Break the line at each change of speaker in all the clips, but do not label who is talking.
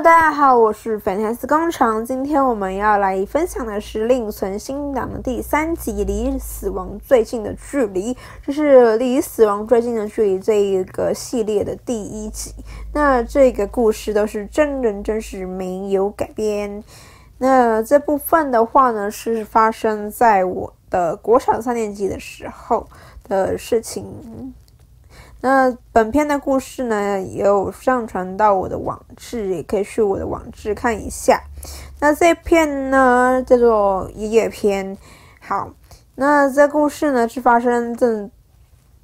大家好，我是粉丝工厂。今天我们要来分享的是《另存新档》的第三集《离死亡最近的距离》，这是《离死亡最近的距离》这一个系列的第一集。那这个故事都是真人真事，没有改编。那这部分的话呢，是发生在我的国小三年级的时候的事情。那本片的故事呢，也有上传到我的网志，也可以去我的网志看一下。那这片呢，叫做爷爷篇。好，那这故事呢，是发生正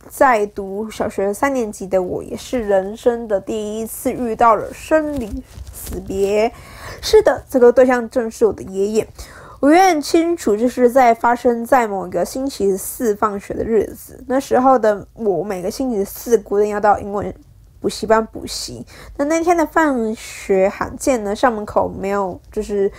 在读小学三年级的我，也是人生的第一次遇到了生离死别。是的，这个对象正是我的爷爷。我也很清楚，就是在发生在某一个星期四放学的日子。那时候的我，每个星期四固定要到英文补习班补习。那那天的放学罕见呢，校门口没有，就是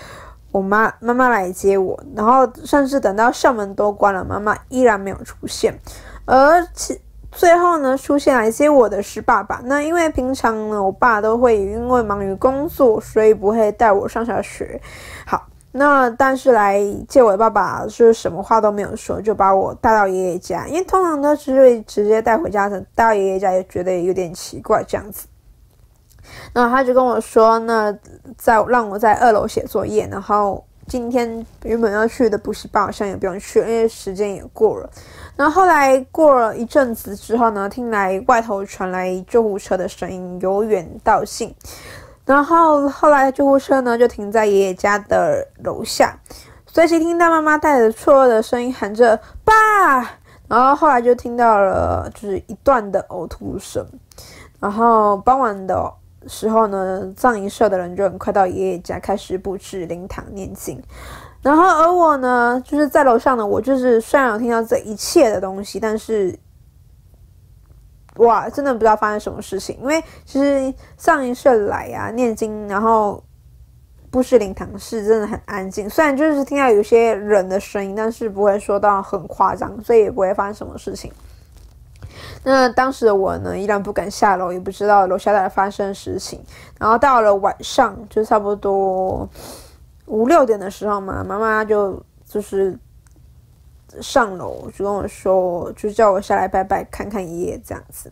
我妈妈妈来接我，然后甚至等到校门都关了，妈妈依然没有出现。而且最后呢，出现来接我的是爸爸。那因为平常呢，我爸都会因为忙于工作，所以不会带我上下学。好。那但是来接我爸爸是什么话都没有说，就把我带到爷爷家，因为通常都是直接带回家的，带到爷爷家也觉得有点奇怪这样子。那他就跟我说，那在让我在二楼写作业，然后今天原本要去的补习班好像也不用去，因为时间也过了。然后后来过了一阵子之后呢，听来外头传来救护车的声音，由远到近。然后后来救护车呢就停在爷爷家的楼下，随即听到妈妈带着错愕的声音喊着“爸”，然后后来就听到了就是一段的呕吐声。然后傍晚的时候呢，葬仪社的人就很快到爷爷家开始布置灵堂念经。然后而我呢，就是在楼上呢，我就是虽然有听到这一切的东西，但是。哇，真的不知道发生什么事情，因为其实上一社来啊念经，然后布置灵堂是真的很安静，虽然就是听到有些人的声音，但是不会说到很夸张，所以也不会发生什么事情。那当时的我呢，依然不敢下楼，也不知道楼下在发生事情。然后到了晚上，就差不多五六点的时候嘛，妈妈就就是。上楼就跟我说，就叫我下来拜拜，看看爷爷这样子。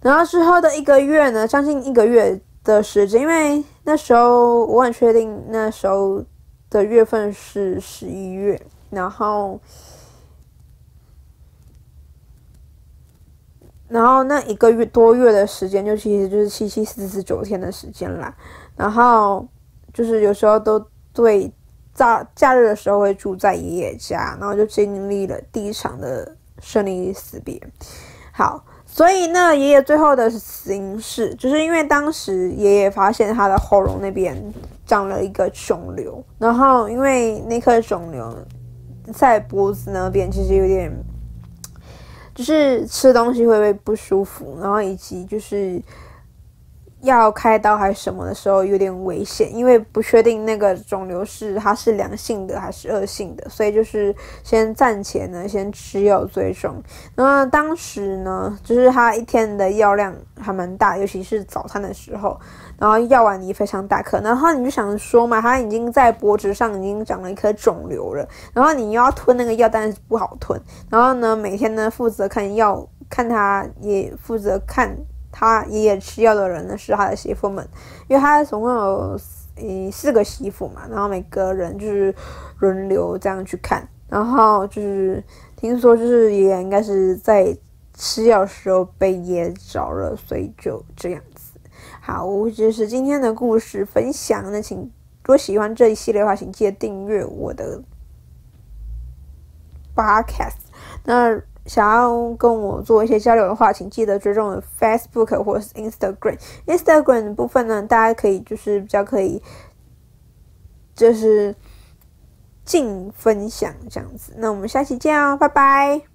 然后之后的一个月呢，将近一个月的时间，因为那时候我很确定那时候的月份是十一月，然后，然后那一个月多月的时间，就其实就是七七四十九天的时间啦。然后就是有时候都对。假假日的时候会住在爷爷家，然后就经历了第一场的生离死别。好，所以呢，爷爷最后的死因是，就是因为当时爷爷发现他的喉咙那边长了一个肿瘤，然后因为那颗肿瘤在脖子那边，其实有点，就是吃东西会不会不舒服，然后以及就是。要开刀还是什么的时候有点危险，因为不确定那个肿瘤是它是良性的还是恶性的，所以就是先暂且呢先吃药追踪。那么当时呢，就是他一天的药量还蛮大，尤其是早餐的时候，然后药丸也非常大颗。然后你就想说嘛，他已经在脖子上已经长了一颗肿瘤了，然后你又要吞那个药，但是不好吞。然后呢，每天呢负责看药，看他也负责看。他爷爷吃药的人呢是他的媳妇们，因为他总共有诶四个媳妇嘛，然后每个人就是轮流这样去看，然后就是听说就是爷爷应该是在吃药时候被噎着了，所以就这样子。好，就是今天的故事分享，那请如果喜欢这一系列的话，请记得订阅我的 Podcast。那。想要跟我做一些交流的话，请记得追踪我 Facebook 或者是 Instagram。Instagram 的部分呢，大家可以就是比较可以，就是尽分享这样子。那我们下期见哦，拜拜。